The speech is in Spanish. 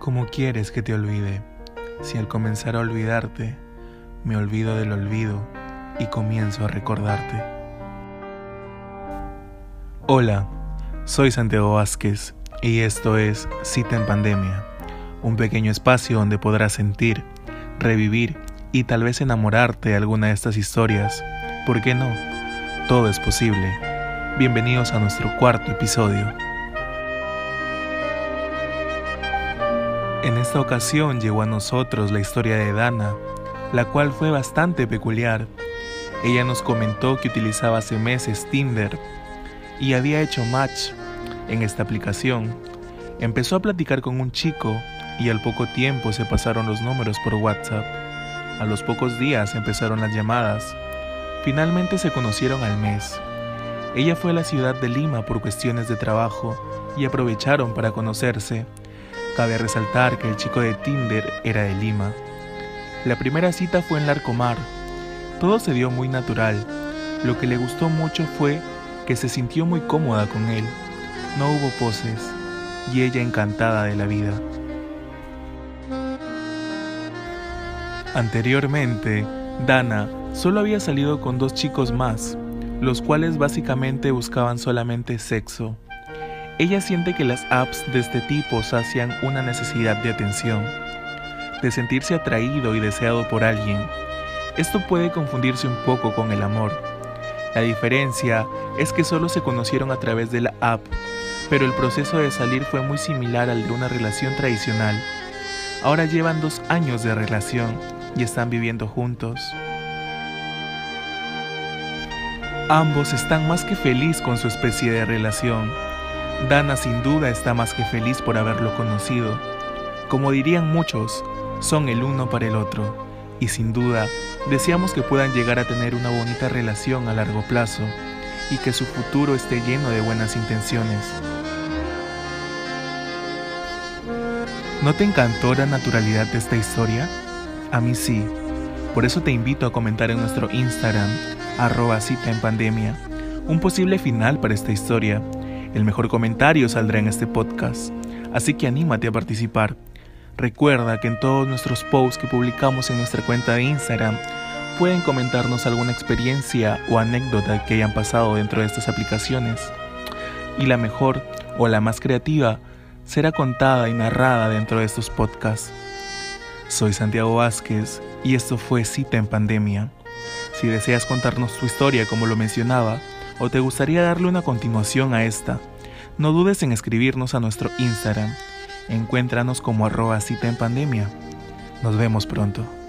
¿Cómo quieres que te olvide? Si al comenzar a olvidarte, me olvido del olvido y comienzo a recordarte. Hola, soy Santiago Vázquez y esto es Cita en Pandemia, un pequeño espacio donde podrás sentir, revivir y tal vez enamorarte de alguna de estas historias. ¿Por qué no? Todo es posible. Bienvenidos a nuestro cuarto episodio. En esta ocasión llegó a nosotros la historia de Dana, la cual fue bastante peculiar. Ella nos comentó que utilizaba hace meses Tinder y había hecho match en esta aplicación. Empezó a platicar con un chico y al poco tiempo se pasaron los números por WhatsApp. A los pocos días empezaron las llamadas. Finalmente se conocieron al mes. Ella fue a la ciudad de Lima por cuestiones de trabajo y aprovecharon para conocerse Cabe resaltar que el chico de Tinder era de Lima. La primera cita fue en Larcomar. Todo se dio muy natural. Lo que le gustó mucho fue que se sintió muy cómoda con él. No hubo poses y ella encantada de la vida. Anteriormente, Dana solo había salido con dos chicos más, los cuales básicamente buscaban solamente sexo. Ella siente que las apps de este tipo sacian una necesidad de atención, de sentirse atraído y deseado por alguien. Esto puede confundirse un poco con el amor. La diferencia es que solo se conocieron a través de la app, pero el proceso de salir fue muy similar al de una relación tradicional. Ahora llevan dos años de relación y están viviendo juntos. Ambos están más que feliz con su especie de relación Dana sin duda está más que feliz por haberlo conocido. Como dirían muchos, son el uno para el otro, y sin duda deseamos que puedan llegar a tener una bonita relación a largo plazo y que su futuro esté lleno de buenas intenciones. ¿No te encantó la naturalidad de esta historia? A mí sí. Por eso te invito a comentar en nuestro Instagram, arroba cita en pandemia, un posible final para esta historia el mejor comentario saldrá en este podcast, así que anímate a participar. Recuerda que en todos nuestros posts que publicamos en nuestra cuenta de Instagram pueden comentarnos alguna experiencia o anécdota que hayan pasado dentro de estas aplicaciones. Y la mejor o la más creativa será contada y narrada dentro de estos podcasts. Soy Santiago Vázquez y esto fue Cita en Pandemia. Si deseas contarnos tu historia como lo mencionaba, o te gustaría darle una continuación a esta, no dudes en escribirnos a nuestro Instagram. Encuéntranos como arroba cita en pandemia. Nos vemos pronto.